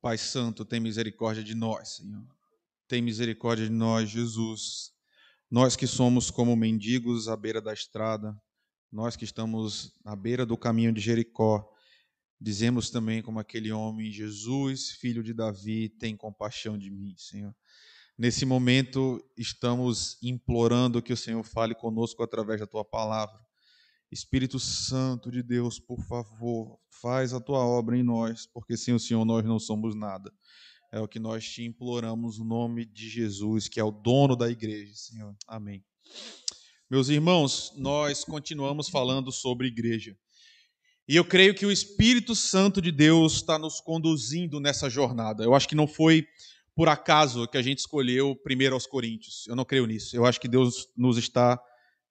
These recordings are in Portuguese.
Pai Santo, tem misericórdia de nós, Senhor. Tem misericórdia de nós, Jesus. Nós que somos como mendigos à beira da estrada, nós que estamos à beira do caminho de Jericó, dizemos também como aquele homem: Jesus, filho de Davi, tem compaixão de mim, Senhor. Nesse momento, estamos implorando que o Senhor fale conosco através da tua palavra. Espírito Santo de Deus, por favor, faz a tua obra em nós, porque sem o Senhor nós não somos nada. É o que nós te imploramos no nome de Jesus, que é o dono da igreja, Senhor. Amém. Meus irmãos, nós continuamos falando sobre igreja. E eu creio que o Espírito Santo de Deus está nos conduzindo nessa jornada. Eu acho que não foi por acaso que a gente escolheu primeiro aos Coríntios. Eu não creio nisso. Eu acho que Deus nos está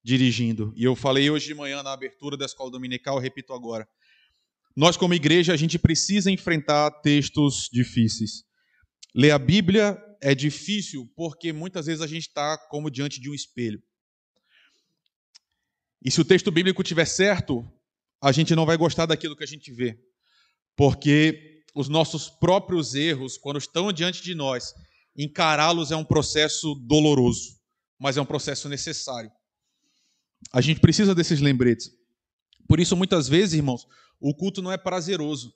dirigindo. E eu falei hoje de manhã na abertura da escola dominical, repito agora. Nós, como igreja, a gente precisa enfrentar textos difíceis. Ler a Bíblia é difícil porque muitas vezes a gente está como diante de um espelho. E se o texto bíblico tiver certo, a gente não vai gostar daquilo que a gente vê. Porque os nossos próprios erros, quando estão diante de nós, encará-los é um processo doloroso, mas é um processo necessário. A gente precisa desses lembretes. Por isso, muitas vezes, irmãos, o culto não é prazeroso.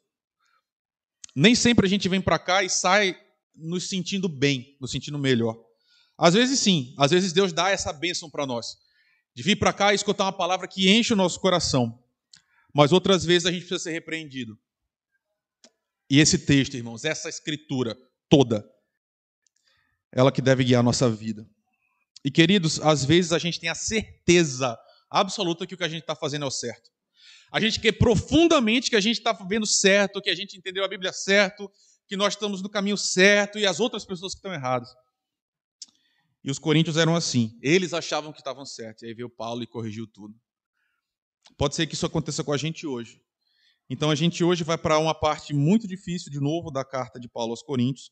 Nem sempre a gente vem para cá e sai nos sentindo bem, nos sentindo melhor. Às vezes sim, às vezes Deus dá essa bênção para nós, de vir para cá e escutar uma palavra que enche o nosso coração. Mas outras vezes a gente precisa ser repreendido. E esse texto, irmãos, essa escritura toda, ela que deve guiar a nossa vida. E queridos, às vezes a gente tem a certeza absoluta que o que a gente está fazendo é o certo. A gente quer profundamente que a gente está vendo certo, que a gente entendeu a Bíblia certo, que nós estamos no caminho certo e as outras pessoas que estão erradas. E os coríntios eram assim. Eles achavam que estavam certos. E aí veio Paulo e corrigiu tudo. Pode ser que isso aconteça com a gente hoje. Então a gente hoje vai para uma parte muito difícil, de novo, da carta de Paulo aos Coríntios,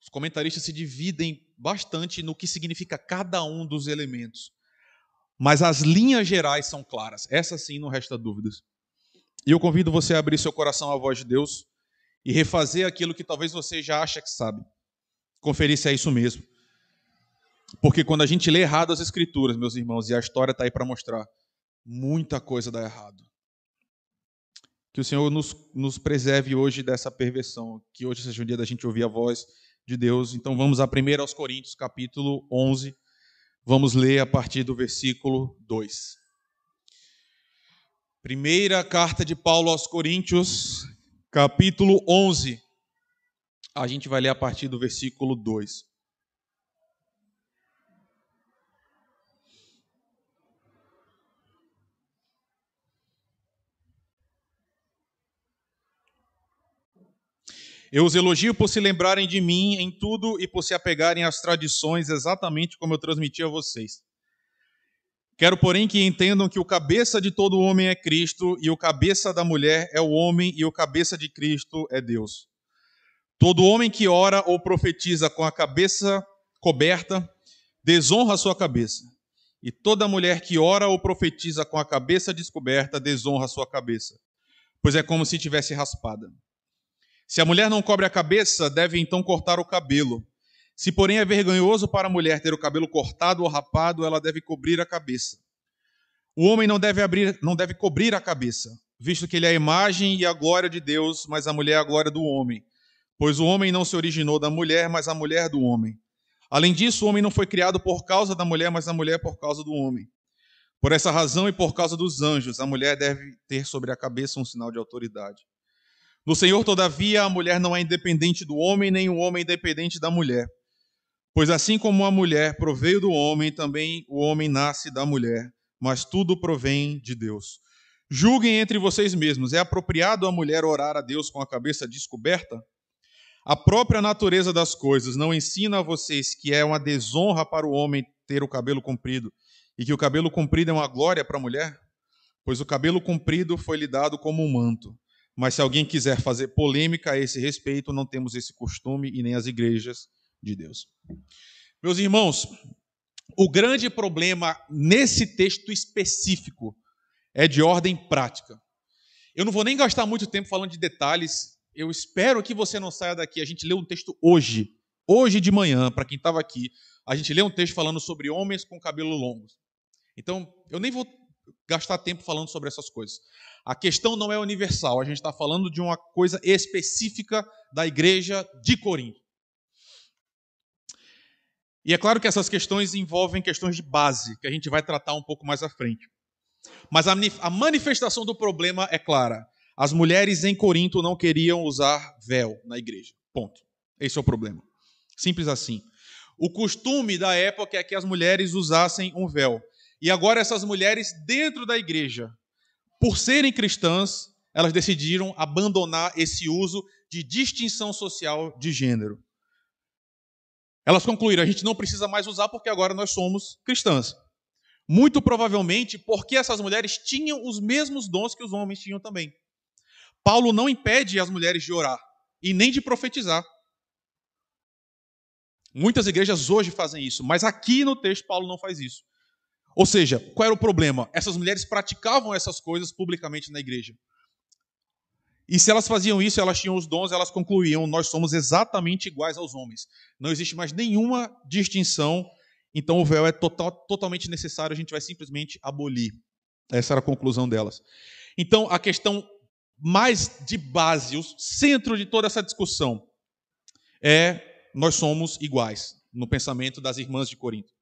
os comentaristas se dividem bastante no que significa cada um dos elementos. Mas as linhas gerais são claras. Essa sim não resta dúvidas. E eu convido você a abrir seu coração à voz de Deus e refazer aquilo que talvez você já acha que sabe. Conferir se é isso mesmo. Porque quando a gente lê errado as escrituras, meus irmãos, e a história está aí para mostrar, muita coisa dá errado. Que o Senhor nos, nos preserve hoje dessa perversão, que hoje seja um dia da gente ouvir a voz de Deus. Então vamos a 1 aos Coríntios, capítulo 11. Vamos ler a partir do versículo 2. Primeira carta de Paulo aos Coríntios, capítulo 11. A gente vai ler a partir do versículo 2. Eu os elogio por se lembrarem de mim em tudo e por se apegarem às tradições exatamente como eu transmiti a vocês. Quero, porém, que entendam que o cabeça de todo homem é Cristo, e o cabeça da mulher é o homem, e o cabeça de Cristo é Deus. Todo homem que ora ou profetiza com a cabeça coberta, desonra a sua cabeça. E toda mulher que ora ou profetiza com a cabeça descoberta, desonra a sua cabeça, pois é como se tivesse raspada. Se a mulher não cobre a cabeça, deve então cortar o cabelo. Se, porém, é vergonhoso para a mulher ter o cabelo cortado ou rapado, ela deve cobrir a cabeça. O homem não deve abrir, não deve cobrir a cabeça, visto que ele é a imagem e a glória de Deus, mas a mulher é a glória do homem. Pois o homem não se originou da mulher, mas a mulher do homem. Além disso, o homem não foi criado por causa da mulher, mas a mulher por causa do homem. Por essa razão e por causa dos anjos, a mulher deve ter sobre a cabeça um sinal de autoridade. No Senhor, todavia, a mulher não é independente do homem, nem o homem independente da mulher. Pois assim como a mulher proveio do homem, também o homem nasce da mulher, mas tudo provém de Deus. Julguem entre vocês mesmos: é apropriado a mulher orar a Deus com a cabeça descoberta? A própria natureza das coisas não ensina a vocês que é uma desonra para o homem ter o cabelo comprido e que o cabelo comprido é uma glória para a mulher? Pois o cabelo comprido foi lhe dado como um manto. Mas se alguém quiser fazer polêmica a esse respeito, não temos esse costume e nem as igrejas de Deus. Meus irmãos, o grande problema nesse texto específico é de ordem prática. Eu não vou nem gastar muito tempo falando de detalhes, eu espero que você não saia daqui. A gente leu um texto hoje, hoje de manhã, para quem estava aqui, a gente leu um texto falando sobre homens com cabelo longo. Então, eu nem vou gastar tempo falando sobre essas coisas. A questão não é universal, a gente está falando de uma coisa específica da igreja de Corinto. E é claro que essas questões envolvem questões de base, que a gente vai tratar um pouco mais à frente. Mas a manifestação do problema é clara. As mulheres em Corinto não queriam usar véu na igreja. Ponto. Esse é o problema. Simples assim. O costume da época é que as mulheres usassem um véu. E agora essas mulheres dentro da igreja, por serem cristãs, elas decidiram abandonar esse uso de distinção social de gênero. Elas concluíram: a gente não precisa mais usar porque agora nós somos cristãs. Muito provavelmente porque essas mulheres tinham os mesmos dons que os homens tinham também. Paulo não impede as mulheres de orar e nem de profetizar. Muitas igrejas hoje fazem isso, mas aqui no texto Paulo não faz isso. Ou seja, qual era o problema? Essas mulheres praticavam essas coisas publicamente na igreja. E se elas faziam isso, elas tinham os dons, elas concluíam: nós somos exatamente iguais aos homens. Não existe mais nenhuma distinção, então o véu é total, totalmente necessário, a gente vai simplesmente abolir. Essa era a conclusão delas. Então, a questão mais de base, o centro de toda essa discussão, é nós somos iguais, no pensamento das irmãs de Corinto.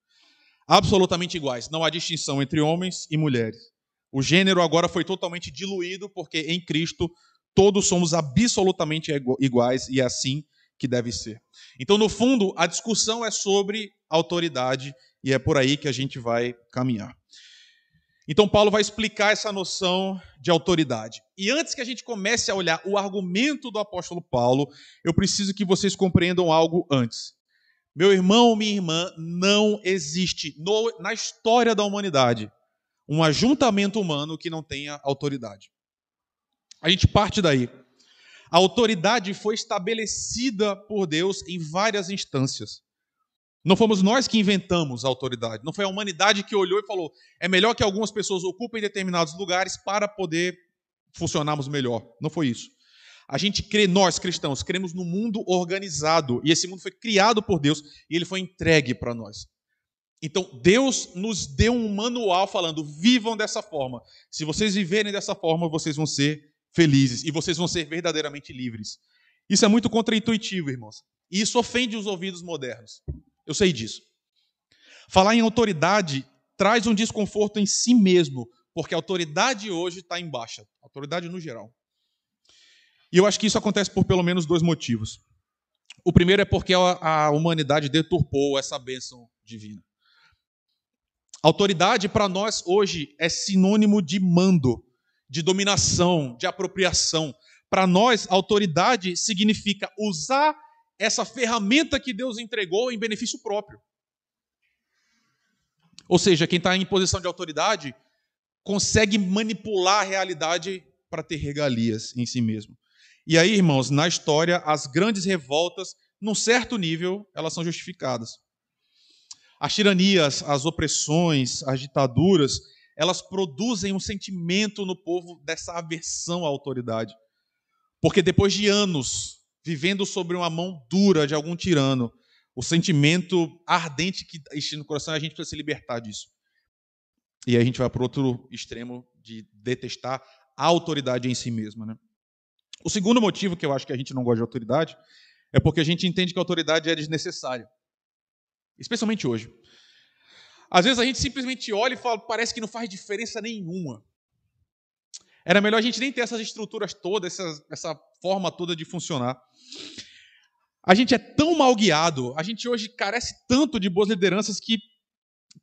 Absolutamente iguais. Não há distinção entre homens e mulheres. O gênero agora foi totalmente diluído, porque em Cristo todos somos absolutamente iguais e é assim que deve ser. Então, no fundo, a discussão é sobre autoridade e é por aí que a gente vai caminhar. Então, Paulo vai explicar essa noção de autoridade. E antes que a gente comece a olhar o argumento do apóstolo Paulo, eu preciso que vocês compreendam algo antes. Meu irmão, minha irmã, não existe no, na história da humanidade um ajuntamento humano que não tenha autoridade. A gente parte daí. A autoridade foi estabelecida por Deus em várias instâncias. Não fomos nós que inventamos a autoridade. Não foi a humanidade que olhou e falou: é melhor que algumas pessoas ocupem determinados lugares para poder funcionarmos melhor. Não foi isso. A gente crê, nós cristãos, cremos no mundo organizado. E esse mundo foi criado por Deus e ele foi entregue para nós. Então, Deus nos deu um manual falando: vivam dessa forma. Se vocês viverem dessa forma, vocês vão ser felizes e vocês vão ser verdadeiramente livres. Isso é muito contraintuitivo, irmãos. E isso ofende os ouvidos modernos. Eu sei disso. Falar em autoridade traz um desconforto em si mesmo, porque a autoridade hoje está em baixa. Autoridade no geral. E eu acho que isso acontece por pelo menos dois motivos. O primeiro é porque a humanidade deturpou essa bênção divina. Autoridade para nós hoje é sinônimo de mando de dominação, de apropriação. Para nós, autoridade significa usar essa ferramenta que Deus entregou em benefício próprio. Ou seja, quem está em posição de autoridade consegue manipular a realidade para ter regalias em si mesmo. E aí, irmãos, na história, as grandes revoltas, num certo nível, elas são justificadas. As tiranias, as opressões, as ditaduras, elas produzem um sentimento no povo dessa aversão à autoridade. Porque depois de anos vivendo sobre uma mão dura de algum tirano, o sentimento ardente que existe no coração, a gente precisa se libertar disso. E aí a gente vai para o outro extremo de detestar a autoridade em si mesma. Né? O segundo motivo que eu acho que a gente não gosta de autoridade é porque a gente entende que a autoridade é desnecessária. Especialmente hoje. Às vezes a gente simplesmente olha e fala, parece que não faz diferença nenhuma. Era melhor a gente nem ter essas estruturas todas, essa, essa forma toda de funcionar. A gente é tão mal guiado, a gente hoje carece tanto de boas lideranças que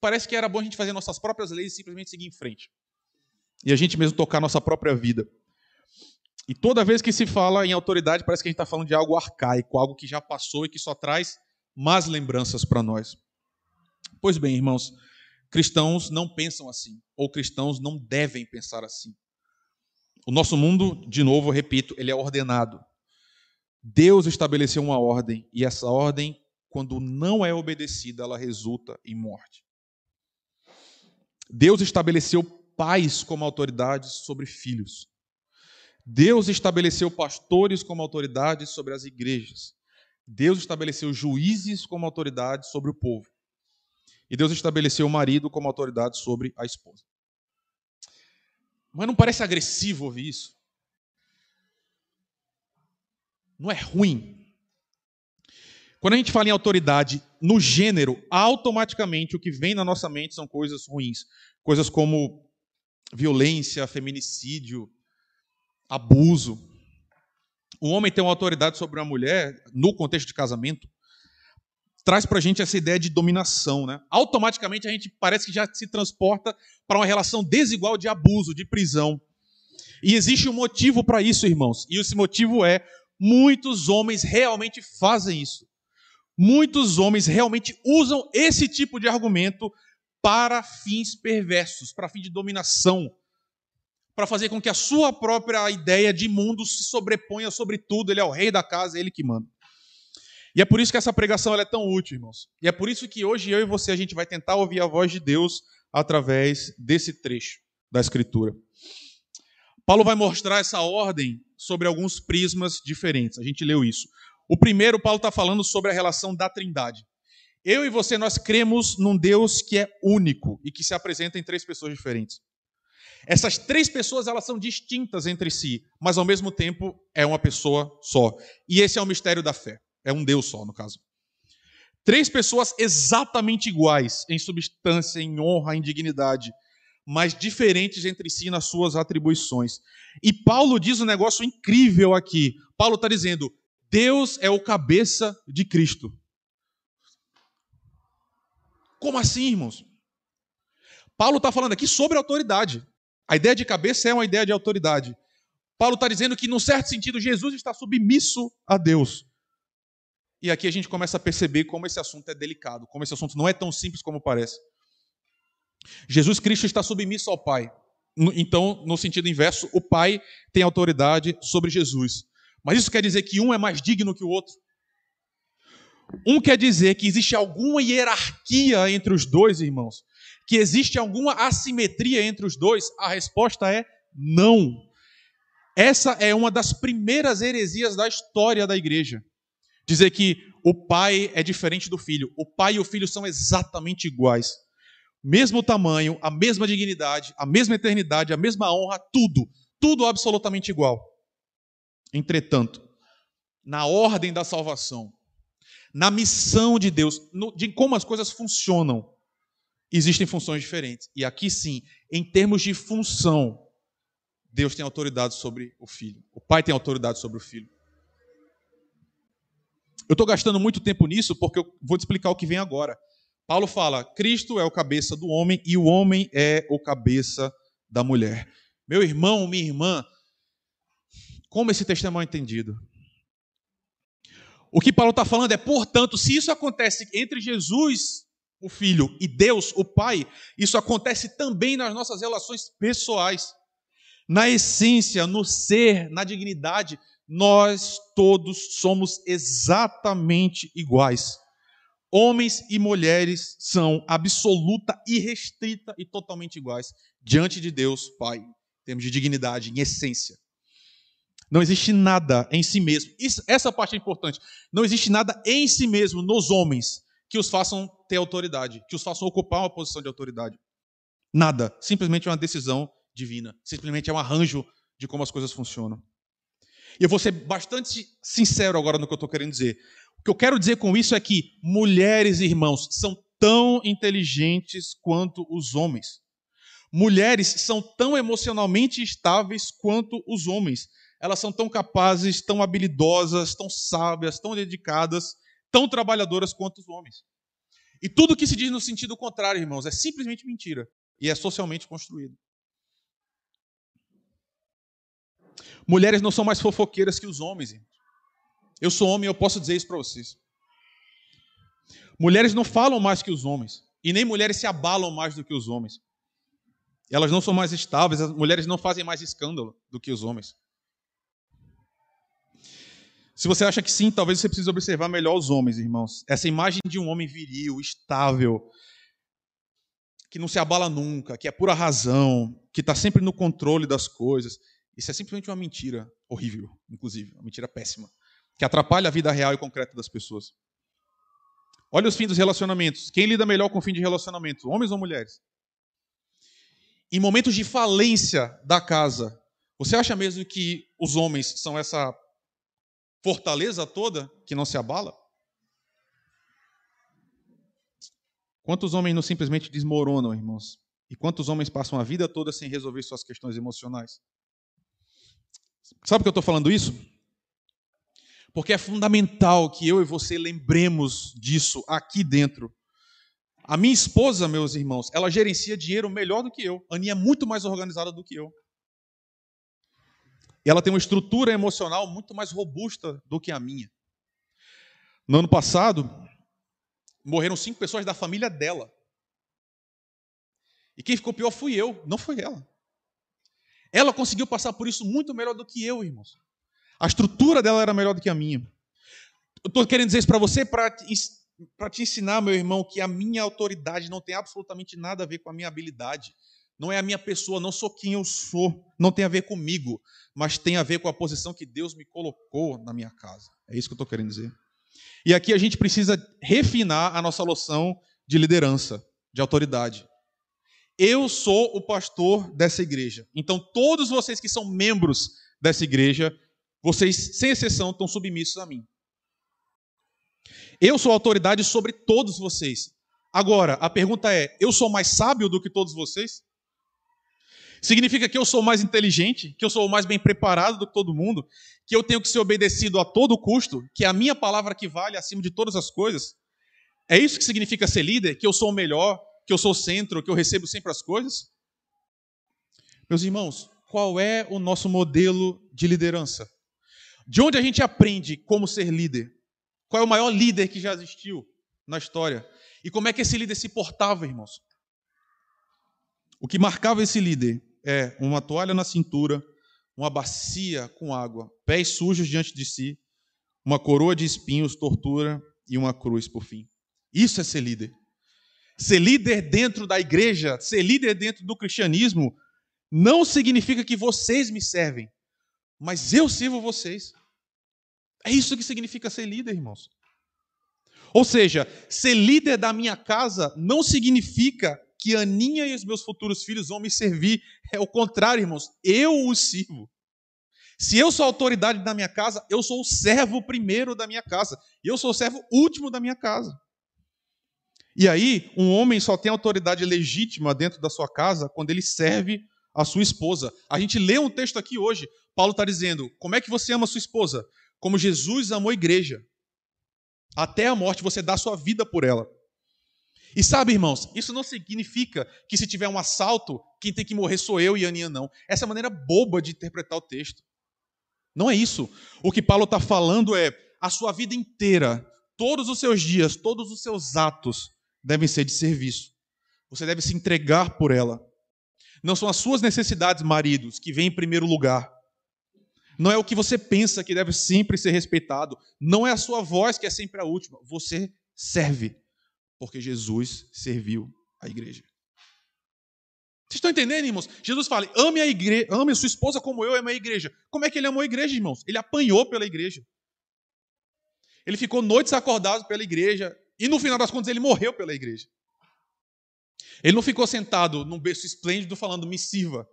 parece que era bom a gente fazer nossas próprias leis e simplesmente seguir em frente. E a gente mesmo tocar nossa própria vida. E toda vez que se fala em autoridade, parece que a gente está falando de algo arcaico, algo que já passou e que só traz más lembranças para nós. Pois bem, irmãos, cristãos não pensam assim, ou cristãos não devem pensar assim. O nosso mundo, de novo, repito, ele é ordenado. Deus estabeleceu uma ordem, e essa ordem, quando não é obedecida, ela resulta em morte. Deus estabeleceu pais como autoridades sobre filhos. Deus estabeleceu pastores como autoridades sobre as igrejas. Deus estabeleceu juízes como autoridade sobre o povo. E Deus estabeleceu o marido como autoridade sobre a esposa. Mas não parece agressivo ouvir isso? Não é ruim? Quando a gente fala em autoridade no gênero, automaticamente o que vem na nossa mente são coisas ruins. Coisas como violência, feminicídio, abuso. O homem tem uma autoridade sobre uma mulher, no contexto de casamento, traz para a gente essa ideia de dominação. Né? Automaticamente a gente parece que já se transporta para uma relação desigual de abuso, de prisão. E existe um motivo para isso, irmãos. E esse motivo é: muitos homens realmente fazem isso muitos homens realmente usam esse tipo de argumento para fins perversos, para fim de dominação, para fazer com que a sua própria ideia de mundo se sobreponha sobre tudo. Ele é o rei da casa, é ele que manda. E é por isso que essa pregação é tão útil, irmãos. E é por isso que hoje eu e você a gente vai tentar ouvir a voz de Deus através desse trecho da Escritura. Paulo vai mostrar essa ordem sobre alguns prismas diferentes. A gente leu isso. O primeiro, Paulo está falando sobre a relação da Trindade. Eu e você, nós cremos num Deus que é único e que se apresenta em três pessoas diferentes. Essas três pessoas, elas são distintas entre si, mas ao mesmo tempo é uma pessoa só. E esse é o mistério da fé. É um Deus só, no caso. Três pessoas exatamente iguais em substância, em honra, em dignidade, mas diferentes entre si nas suas atribuições. E Paulo diz um negócio incrível aqui. Paulo está dizendo: Deus é o cabeça de Cristo. Como assim, irmãos? Paulo está falando aqui sobre autoridade. A ideia de cabeça é uma ideia de autoridade. Paulo está dizendo que, num certo sentido, Jesus está submisso a Deus. E aqui a gente começa a perceber como esse assunto é delicado, como esse assunto não é tão simples como parece. Jesus Cristo está submisso ao Pai. Então, no sentido inverso, o Pai tem autoridade sobre Jesus. Mas isso quer dizer que um é mais digno que o outro? Um quer dizer que existe alguma hierarquia entre os dois, irmãos? Que existe alguma assimetria entre os dois? A resposta é não. Essa é uma das primeiras heresias da história da igreja. Dizer que o pai é diferente do filho. O pai e o filho são exatamente iguais. Mesmo tamanho, a mesma dignidade, a mesma eternidade, a mesma honra, tudo. Tudo absolutamente igual. Entretanto, na ordem da salvação, na missão de Deus, no, de como as coisas funcionam, existem funções diferentes. E aqui sim, em termos de função, Deus tem autoridade sobre o filho. O pai tem autoridade sobre o filho. Eu estou gastando muito tempo nisso porque eu vou te explicar o que vem agora. Paulo fala: Cristo é o cabeça do homem e o homem é o cabeça da mulher. Meu irmão, minha irmã, como esse testemunho é entendido? O que Paulo está falando é, portanto, se isso acontece entre Jesus, o Filho, e Deus, o Pai, isso acontece também nas nossas relações pessoais. Na essência, no ser, na dignidade, nós todos somos exatamente iguais. Homens e mulheres são absoluta, irrestrita e totalmente iguais diante de Deus, Pai, em termos de dignidade, em essência. Não existe nada em si mesmo. Isso, essa parte é importante. Não existe nada em si mesmo, nos homens, que os façam ter autoridade, que os façam ocupar uma posição de autoridade. Nada. Simplesmente é uma decisão divina. Simplesmente é um arranjo de como as coisas funcionam. E eu vou ser bastante sincero agora no que eu estou querendo dizer. O que eu quero dizer com isso é que mulheres e irmãos são tão inteligentes quanto os homens. Mulheres são tão emocionalmente estáveis quanto os homens elas são tão capazes, tão habilidosas, tão sábias, tão dedicadas, tão trabalhadoras quanto os homens. E tudo que se diz no sentido contrário, irmãos, é simplesmente mentira e é socialmente construído. Mulheres não são mais fofoqueiras que os homens. Irmãos. Eu sou homem e eu posso dizer isso para vocês. Mulheres não falam mais que os homens. E nem mulheres se abalam mais do que os homens. Elas não são mais estáveis, as mulheres não fazem mais escândalo do que os homens. Se você acha que sim, talvez você precise observar melhor os homens, irmãos. Essa imagem de um homem viril, estável, que não se abala nunca, que é pura razão, que está sempre no controle das coisas. Isso é simplesmente uma mentira horrível, inclusive, uma mentira péssima, que atrapalha a vida real e concreta das pessoas. Olha os fins dos relacionamentos. Quem lida melhor com o fim de relacionamento, homens ou mulheres? Em momentos de falência da casa, você acha mesmo que os homens são essa fortaleza toda que não se abala? Quantos homens não simplesmente desmoronam, irmãos? E quantos homens passam a vida toda sem resolver suas questões emocionais? Sabe por que eu estou falando isso? Porque é fundamental que eu e você lembremos disso aqui dentro. A minha esposa, meus irmãos, ela gerencia dinheiro melhor do que eu. A Aninha é muito mais organizada do que eu. E ela tem uma estrutura emocional muito mais robusta do que a minha. No ano passado, morreram cinco pessoas da família dela. E quem ficou pior fui eu, não foi ela. Ela conseguiu passar por isso muito melhor do que eu, irmãos. A estrutura dela era melhor do que a minha. Eu estou querendo dizer isso para você para te ensinar, meu irmão, que a minha autoridade não tem absolutamente nada a ver com a minha habilidade. Não é a minha pessoa, não sou quem eu sou. Não tem a ver comigo, mas tem a ver com a posição que Deus me colocou na minha casa. É isso que eu estou querendo dizer. E aqui a gente precisa refinar a nossa noção de liderança, de autoridade. Eu sou o pastor dessa igreja. Então, todos vocês que são membros dessa igreja, vocês, sem exceção, estão submissos a mim. Eu sou autoridade sobre todos vocês. Agora, a pergunta é: eu sou mais sábio do que todos vocês? Significa que eu sou mais inteligente, que eu sou mais bem preparado do que todo mundo, que eu tenho que ser obedecido a todo custo, que é a minha palavra que vale acima de todas as coisas? É isso que significa ser líder? Que eu sou o melhor, que eu sou o centro, que eu recebo sempre as coisas? Meus irmãos, qual é o nosso modelo de liderança? De onde a gente aprende como ser líder? Qual é o maior líder que já existiu na história? E como é que esse líder se portava, irmãos? O que marcava esse líder é uma toalha na cintura, uma bacia com água, pés sujos diante de si, uma coroa de espinhos, tortura e uma cruz por fim. Isso é ser líder. Ser líder dentro da igreja, ser líder dentro do cristianismo, não significa que vocês me servem, mas eu sirvo vocês. É isso que significa ser líder, irmãos. Ou seja, ser líder da minha casa não significa que Aninha e os meus futuros filhos vão me servir. É o contrário, irmãos. Eu os sirvo. Se eu sou autoridade da minha casa, eu sou o servo primeiro da minha casa. E eu sou o servo último da minha casa. E aí, um homem só tem autoridade legítima dentro da sua casa quando ele serve a sua esposa. A gente lê um texto aqui hoje. Paulo está dizendo: como é que você ama a sua esposa? Como Jesus amou a igreja. Até a morte você dá sua vida por ela. E sabe, irmãos, isso não significa que se tiver um assalto, quem tem que morrer sou eu e a Aninha, não. Essa é a maneira boba de interpretar o texto. Não é isso. O que Paulo está falando é a sua vida inteira, todos os seus dias, todos os seus atos devem ser de serviço. Você deve se entregar por ela. Não são as suas necessidades, maridos, que vêm em primeiro lugar. Não é o que você pensa que deve sempre ser respeitado. Não é a sua voz que é sempre a última. Você serve, porque Jesus serviu a igreja. Vocês estão entendendo, irmãos? Jesus fala: ame a igreja, ame a sua esposa como eu amo a igreja. Como é que ele amou a igreja, irmãos? Ele apanhou pela igreja. Ele ficou noites acordado pela igreja. E no final das contas, ele morreu pela igreja. Ele não ficou sentado num berço esplêndido falando, me sirva.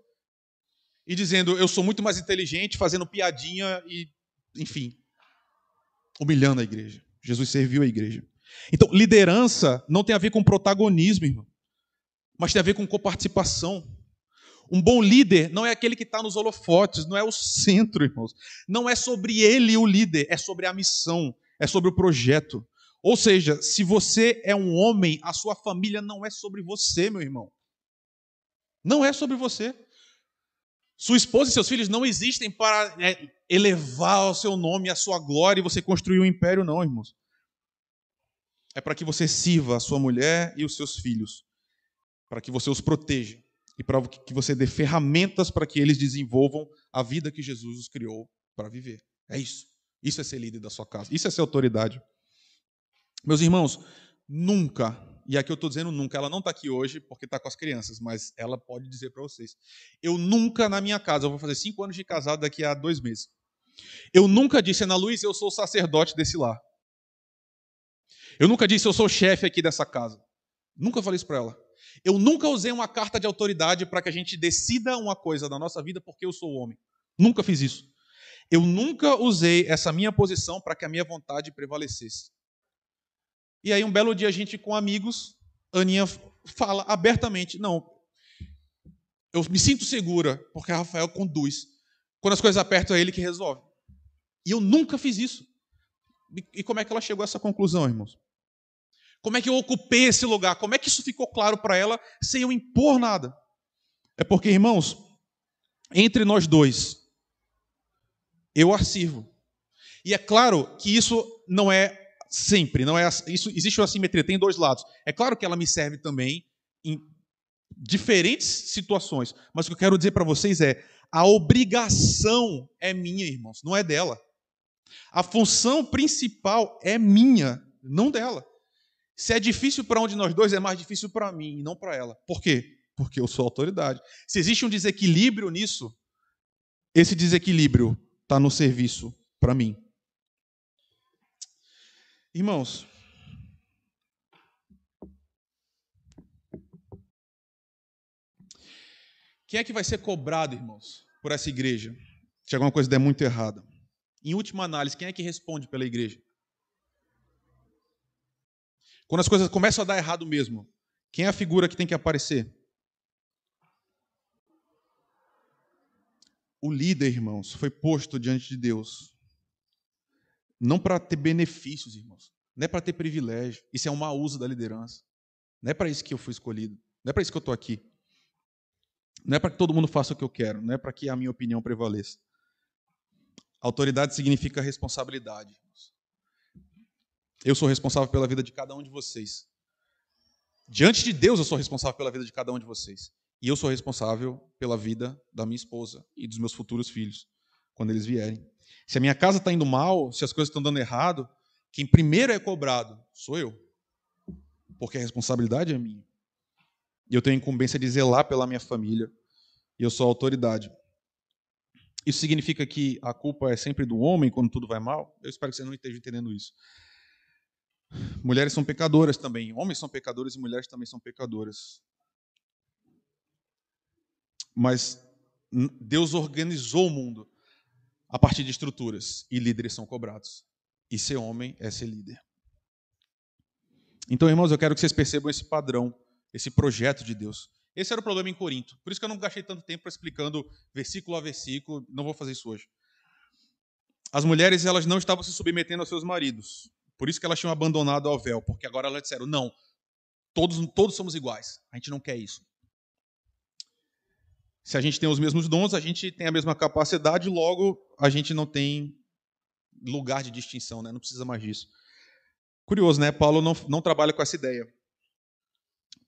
E dizendo, eu sou muito mais inteligente, fazendo piadinha e, enfim, humilhando a igreja. Jesus serviu a igreja. Então, liderança não tem a ver com protagonismo, irmão, mas tem a ver com coparticipação. Um bom líder não é aquele que está nos holofotes, não é o centro, irmãos. Não é sobre ele o líder, é sobre a missão, é sobre o projeto. Ou seja, se você é um homem, a sua família não é sobre você, meu irmão. Não é sobre você. Sua esposa e seus filhos não existem para é, elevar o seu nome, a sua glória e você construir um império, não, irmãos. É para que você sirva a sua mulher e os seus filhos, para que você os proteja e para que você dê ferramentas para que eles desenvolvam a vida que Jesus os criou para viver. É isso. Isso é ser líder da sua casa. Isso é ser autoridade. Meus irmãos, nunca, e aqui eu estou dizendo nunca, ela não está aqui hoje porque está com as crianças, mas ela pode dizer para vocês. Eu nunca na minha casa, eu vou fazer cinco anos de casado daqui a dois meses. Eu nunca disse, Ana Luiz, eu sou sacerdote desse lar. Eu nunca disse, eu sou chefe aqui dessa casa. Nunca falei isso para ela. Eu nunca usei uma carta de autoridade para que a gente decida uma coisa da nossa vida porque eu sou homem. Nunca fiz isso. Eu nunca usei essa minha posição para que a minha vontade prevalecesse. E aí, um belo dia, a gente com amigos, Aninha fala abertamente: Não, eu me sinto segura, porque Rafael conduz. Quando as coisas apertam, é ele que resolve. E eu nunca fiz isso. E como é que ela chegou a essa conclusão, irmãos? Como é que eu ocupei esse lugar? Como é que isso ficou claro para ela sem eu impor nada? É porque, irmãos, entre nós dois, eu a sirvo. E é claro que isso não é sempre, não é isso existe uma simetria, tem dois lados. É claro que ela me serve também em diferentes situações, mas o que eu quero dizer para vocês é a obrigação é minha, irmãos, não é dela. A função principal é minha, não dela. Se é difícil para um de nós dois, é mais difícil para mim e não para ela. Por quê? Porque eu sou autoridade. Se existe um desequilíbrio nisso, esse desequilíbrio está no serviço para mim. Irmãos, quem é que vai ser cobrado, irmãos, por essa igreja? Se alguma coisa der muito errada. Em última análise, quem é que responde pela igreja? Quando as coisas começam a dar errado mesmo, quem é a figura que tem que aparecer? O líder, irmãos, foi posto diante de Deus. Não para ter benefícios, irmãos. Não é para ter privilégio. Isso é um mau uso da liderança. Não é para isso que eu fui escolhido. Não é para isso que eu estou aqui. Não é para que todo mundo faça o que eu quero. Não é para que a minha opinião prevaleça. Autoridade significa responsabilidade. Eu sou responsável pela vida de cada um de vocês. Diante de Deus, eu sou responsável pela vida de cada um de vocês. E eu sou responsável pela vida da minha esposa e dos meus futuros filhos, quando eles vierem. Se a minha casa está indo mal, se as coisas estão dando errado, quem primeiro é cobrado sou eu. Porque a responsabilidade é minha. E eu tenho a incumbência de zelar pela minha família. E eu sou autoridade. Isso significa que a culpa é sempre do homem quando tudo vai mal? Eu espero que você não esteja entendendo isso. Mulheres são pecadoras também. Homens são pecadores e mulheres também são pecadoras. Mas Deus organizou o mundo a partir de estruturas e líderes são cobrados. E ser homem é ser líder. Então, irmãos, eu quero que vocês percebam esse padrão, esse projeto de Deus. Esse era o problema em Corinto. Por isso que eu não gastei tanto tempo explicando versículo a versículo, não vou fazer isso hoje. As mulheres, elas não estavam se submetendo aos seus maridos. Por isso que elas tinham abandonado ao véu, porque agora elas disseram: não, todos, todos somos iguais. A gente não quer isso. Se a gente tem os mesmos dons, a gente tem a mesma capacidade, logo a gente não tem lugar de distinção, né? não precisa mais disso. Curioso, né? Paulo não, não trabalha com essa ideia.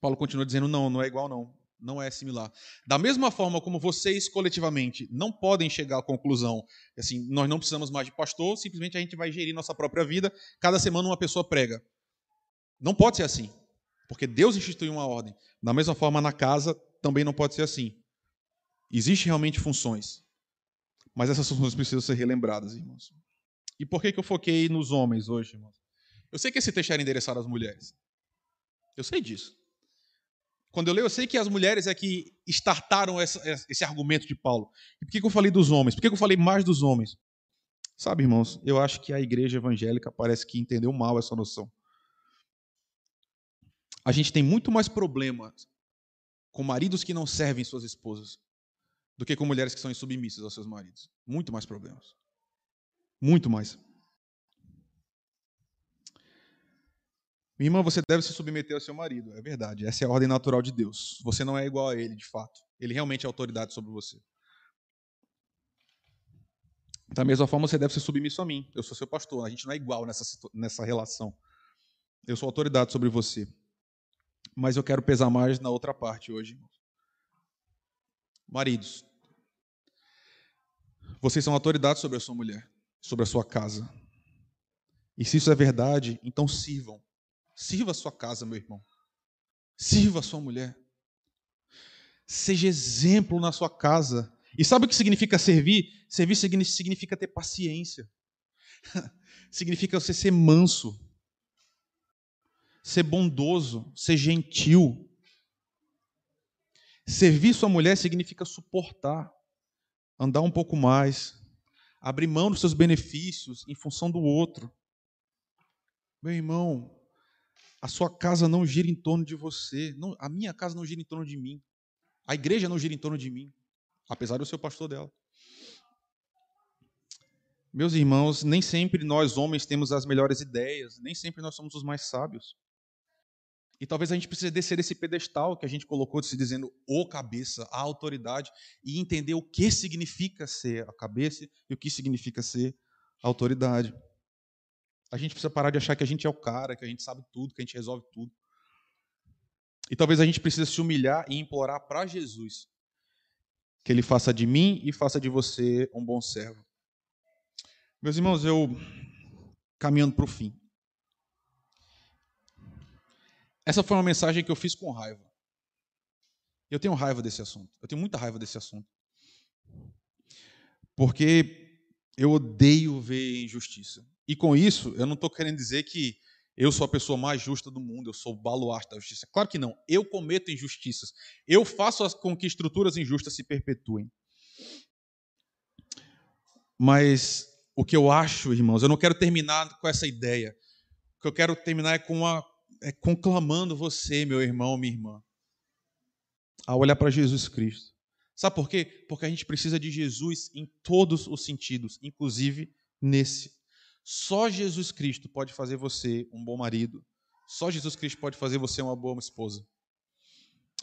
Paulo continua dizendo: não, não é igual, não não é similar. Da mesma forma como vocês coletivamente não podem chegar à conclusão, assim, nós não precisamos mais de pastor, simplesmente a gente vai gerir nossa própria vida, cada semana uma pessoa prega. Não pode ser assim, porque Deus instituiu uma ordem. Da mesma forma na casa também não pode ser assim. Existem realmente funções, mas essas funções precisam ser relembradas, irmãos. E por que, que eu foquei nos homens hoje, irmãos? Eu sei que esse texto era endereçado às mulheres. Eu sei disso. Quando eu leio, eu sei que as mulheres é que startaram essa, esse argumento de Paulo. E por que, eu falei dos homens? Por que, eu falei mais dos homens? Sabe, irmãos, eu acho que a igreja evangélica parece que entendeu mal essa noção. A gente tem muito mais problemas com maridos que não servem suas esposas do que com mulheres que são insubmissas aos seus maridos. Muito mais problemas. Muito mais. Minha irmã, você deve se submeter ao seu marido. É verdade. Essa é a ordem natural de Deus. Você não é igual a ele, de fato. Ele realmente é autoridade sobre você. Da mesma forma, você deve ser submisso a mim. Eu sou seu pastor. A gente não é igual nessa, nessa relação. Eu sou autoridade sobre você. Mas eu quero pesar mais na outra parte hoje. Maridos, vocês são autoridade sobre a sua mulher, sobre a sua casa. E se isso é verdade, então sirvam. Sirva a sua casa, meu irmão. Sirva a sua mulher. Seja exemplo na sua casa. E sabe o que significa servir? Servir significa ter paciência. significa você ser manso, ser bondoso, ser gentil. Servir sua mulher significa suportar, andar um pouco mais, abrir mão dos seus benefícios em função do outro. Meu irmão, a sua casa não gira em torno de você, não, a minha casa não gira em torno de mim, a igreja não gira em torno de mim, apesar de eu ser o pastor dela. Meus irmãos, nem sempre nós homens temos as melhores ideias, nem sempre nós somos os mais sábios. E talvez a gente precise descer desse pedestal que a gente colocou, se dizendo o cabeça, a autoridade, e entender o que significa ser a cabeça e o que significa ser a autoridade. A gente precisa parar de achar que a gente é o cara, que a gente sabe tudo, que a gente resolve tudo. E talvez a gente precise se humilhar e implorar para Jesus que ele faça de mim e faça de você um bom servo. Meus irmãos, eu caminhando para o fim. Essa foi uma mensagem que eu fiz com raiva. Eu tenho raiva desse assunto. Eu tenho muita raiva desse assunto. Porque eu odeio ver injustiça. E com isso, eu não estou querendo dizer que eu sou a pessoa mais justa do mundo, eu sou o baluarte da justiça. Claro que não. Eu cometo injustiças. Eu faço com que estruturas injustas se perpetuem. Mas o que eu acho, irmãos, eu não quero terminar com essa ideia. O que eu quero terminar é com uma é, conclamando você, meu irmão, minha irmã, a olhar para Jesus Cristo. Sabe por quê? Porque a gente precisa de Jesus em todos os sentidos, inclusive nesse. Só Jesus Cristo pode fazer você um bom marido. Só Jesus Cristo pode fazer você uma boa esposa.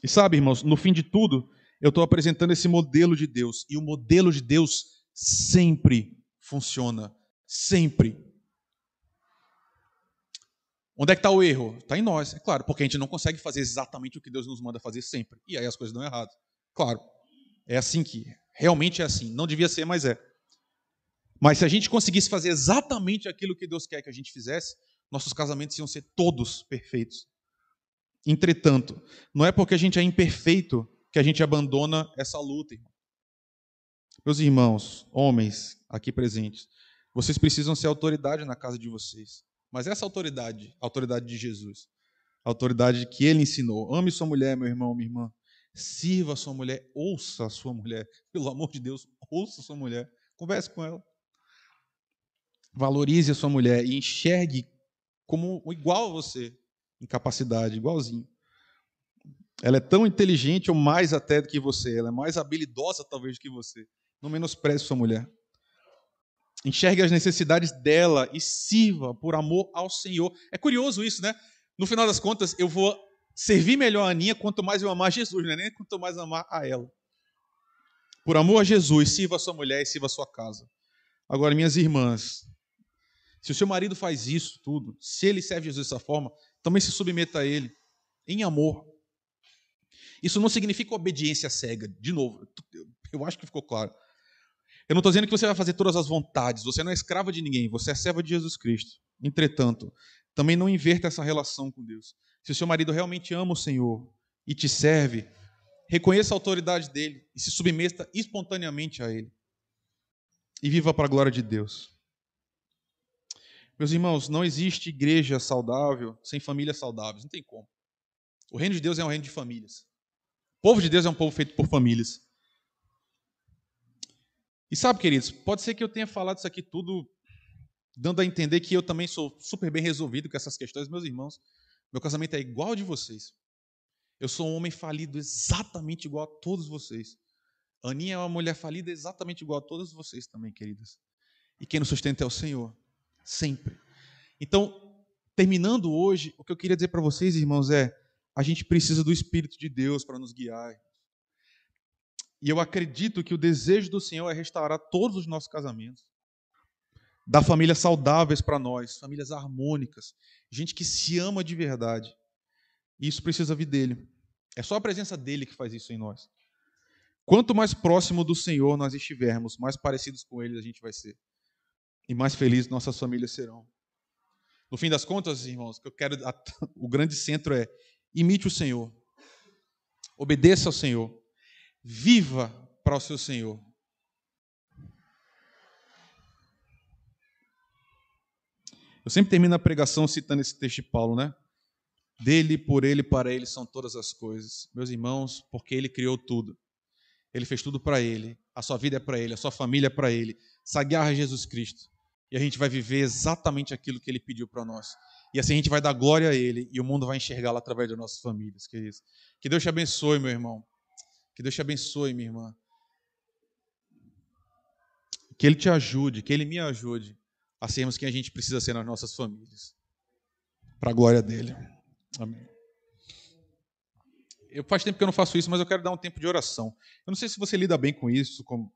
E sabe, irmãos, no fim de tudo, eu estou apresentando esse modelo de Deus. E o modelo de Deus sempre funciona. Sempre. Onde é que está o erro? Está em nós, é claro, porque a gente não consegue fazer exatamente o que Deus nos manda fazer sempre. E aí as coisas dão errado. Claro, é assim que realmente é assim. Não devia ser, mas é. Mas se a gente conseguisse fazer exatamente aquilo que Deus quer que a gente fizesse, nossos casamentos iam ser todos perfeitos. Entretanto, não é porque a gente é imperfeito que a gente abandona essa luta, irmão. Meus irmãos, homens aqui presentes, vocês precisam ser autoridade na casa de vocês. Mas essa autoridade, a autoridade de Jesus, a autoridade que ele ensinou, ame sua mulher, meu irmão, minha irmã, sirva a sua mulher, ouça a sua mulher, pelo amor de Deus, ouça a sua mulher, converse com ela. Valorize a sua mulher e enxergue como igual a você, em capacidade, igualzinho. Ela é tão inteligente ou mais até do que você, ela é mais habilidosa talvez do que você. Não menospreze sua mulher. Enxergue as necessidades dela e sirva por amor ao Senhor. É curioso isso, né? No final das contas, eu vou servir melhor a Aninha quanto mais eu amar Jesus, não é nem quanto mais amar a ela. Por amor a Jesus, sirva a sua mulher e sirva a sua casa. Agora, minhas irmãs, se o seu marido faz isso tudo, se ele serve Jesus dessa forma, também se submeta a ele, em amor. Isso não significa obediência cega. De novo, eu acho que ficou claro. Eu não estou dizendo que você vai fazer todas as vontades, você não é escrava de ninguém, você é serva de Jesus Cristo. Entretanto, também não inverta essa relação com Deus. Se o seu marido realmente ama o Senhor e te serve, reconheça a autoridade dele e se submeta espontaneamente a ele. E viva para a glória de Deus. Meus irmãos, não existe igreja saudável sem famílias saudáveis, não tem como. O reino de Deus é um reino de famílias. O povo de Deus é um povo feito por famílias. E sabe, queridos, pode ser que eu tenha falado isso aqui tudo dando a entender que eu também sou super bem resolvido com essas questões, meus irmãos. Meu casamento é igual ao de vocês. Eu sou um homem falido exatamente igual a todos vocês. Aninha é uma mulher falida exatamente igual a todas vocês também, queridas. E quem nos sustenta é o Senhor, sempre. Então, terminando hoje, o que eu queria dizer para vocês, irmãos, é: a gente precisa do Espírito de Deus para nos guiar. E eu acredito que o desejo do Senhor é restaurar todos os nossos casamentos. Dar famílias saudáveis para nós, famílias harmônicas, gente que se ama de verdade. E isso precisa vir dele. É só a presença dele que faz isso em nós. Quanto mais próximo do Senhor nós estivermos, mais parecidos com ele a gente vai ser. E mais felizes nossas famílias serão. No fim das contas, irmãos, que eu quero o grande centro é Imite o Senhor. Obedeça ao Senhor. Viva para o seu Senhor. Eu sempre termino a pregação citando esse texto de Paulo, né? Dele, por ele, para ele são todas as coisas. Meus irmãos, porque ele criou tudo. Ele fez tudo para ele. A sua vida é para ele, a sua família é para ele. Se a Jesus Cristo. E a gente vai viver exatamente aquilo que ele pediu para nós. E assim a gente vai dar glória a ele e o mundo vai enxergá-lo através das nossas famílias. Que, é que Deus te abençoe, meu irmão. Que Deus te abençoe, minha irmã. Que Ele te ajude, que Ele me ajude a sermos quem a gente precisa ser nas nossas famílias. Para a glória dele. Amém. Eu faz tempo que eu não faço isso, mas eu quero dar um tempo de oração. Eu não sei se você lida bem com isso, com